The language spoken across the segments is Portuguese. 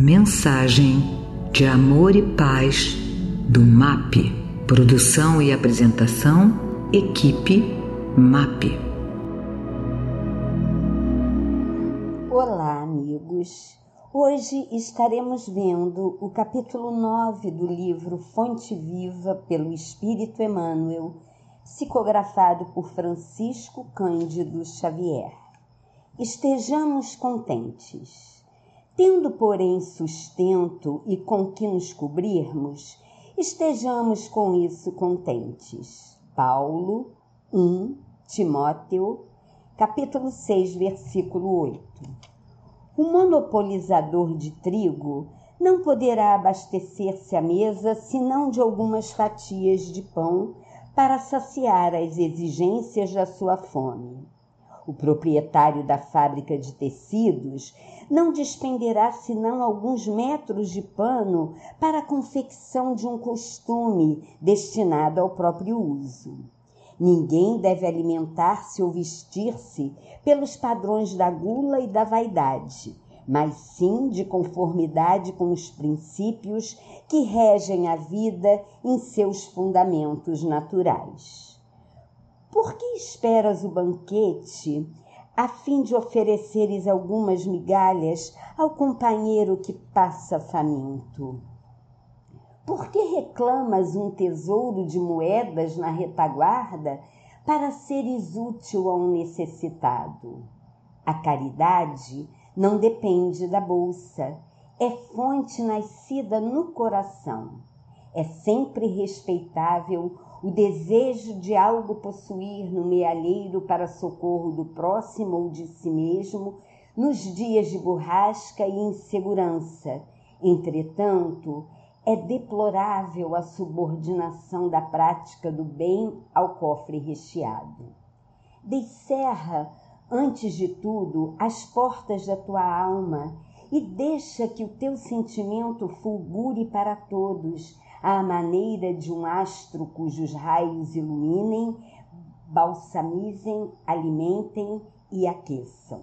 Mensagem de amor e paz do MAP. Produção e apresentação, equipe MAP. Olá, amigos. Hoje estaremos vendo o capítulo 9 do livro Fonte Viva pelo Espírito Emmanuel, psicografado por Francisco Cândido Xavier. Estejamos contentes. Tendo, porém, sustento e com que nos cobrirmos, estejamos com isso contentes. Paulo 1 Timóteo, capítulo 6, versículo 8. O monopolizador de trigo não poderá abastecer-se à mesa senão de algumas fatias de pão para saciar as exigências da sua fome. O proprietário da fábrica de tecidos não despenderá senão alguns metros de pano para a confecção de um costume destinado ao próprio uso. Ninguém deve alimentar-se ou vestir-se pelos padrões da gula e da vaidade, mas sim de conformidade com os princípios que regem a vida em seus fundamentos naturais. Por que esperas o banquete a fim de ofereceres algumas migalhas ao companheiro que passa faminto? Por que reclamas um tesouro de moedas na retaguarda para seres útil a um necessitado? A caridade não depende da bolsa, é fonte nascida no coração. É sempre respeitável o desejo de algo possuir no mealheiro para socorro do próximo ou de si mesmo nos dias de borrasca e insegurança. Entretanto, é deplorável a subordinação da prática do bem ao cofre recheado. Descerra, antes de tudo, as portas da tua alma e deixa que o teu sentimento fulgure para todos à maneira de um astro cujos raios iluminem, balsamizem, alimentem e aqueçam.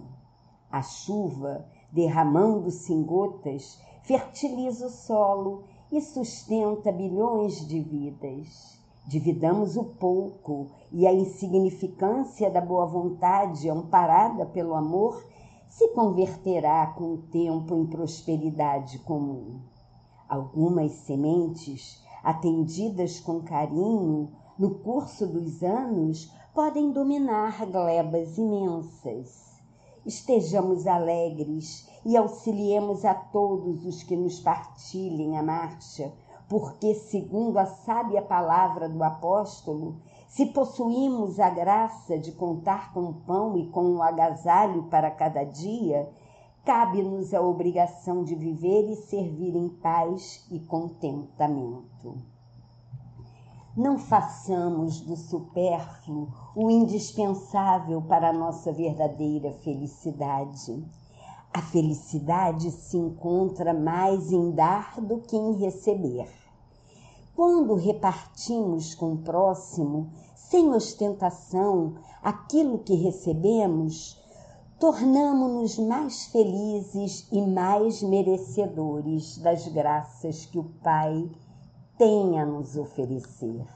A chuva, derramando-se em gotas, fertiliza o solo e sustenta bilhões de vidas. Dividamos o pouco e a insignificância da boa vontade, amparada pelo amor, se converterá com o tempo em prosperidade comum. Algumas sementes, atendidas com carinho, no curso dos anos, podem dominar glebas imensas. Estejamos alegres e auxiliemos a todos os que nos partilhem a marcha, porque, segundo a sábia palavra do apóstolo, se possuímos a graça de contar com o pão e com o agasalho para cada dia, cabe-nos a obrigação de viver e servir em paz e contentamento. Não façamos do supérfluo o indispensável para a nossa verdadeira felicidade. A felicidade se encontra mais em dar do que em receber. Quando repartimos com o próximo, sem ostentação, aquilo que recebemos, tornamo-nos mais felizes e mais merecedores das graças que o Pai tem a nos oferecer.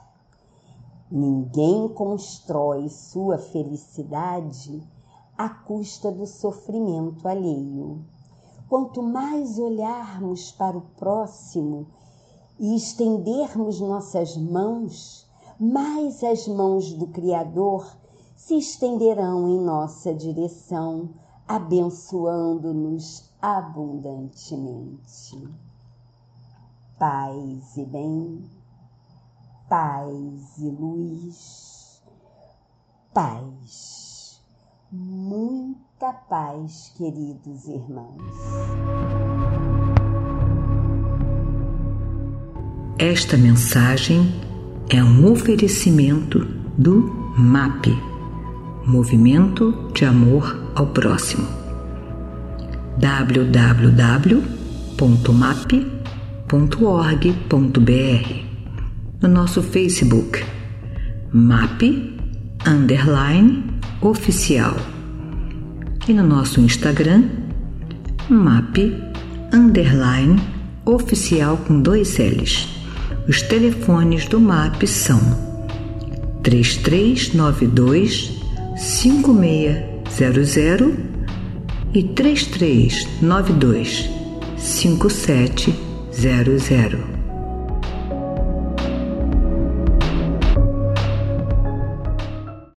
Ninguém constrói sua felicidade à custa do sofrimento alheio. Quanto mais olharmos para o próximo e estendermos nossas mãos, mais as mãos do Criador se estenderão em nossa direção, abençoando-nos abundantemente. Paz e bem, paz e luz, paz, muita paz, queridos irmãos. Esta mensagem é um oferecimento do MAP Movimento de Amor ao Próximo. www.map.org.br No nosso Facebook, MAP Underline Oficial. E no nosso Instagram, MAP underline oficial com dois L's. Os telefones do MAP são 3392 5600 e 3392 5700.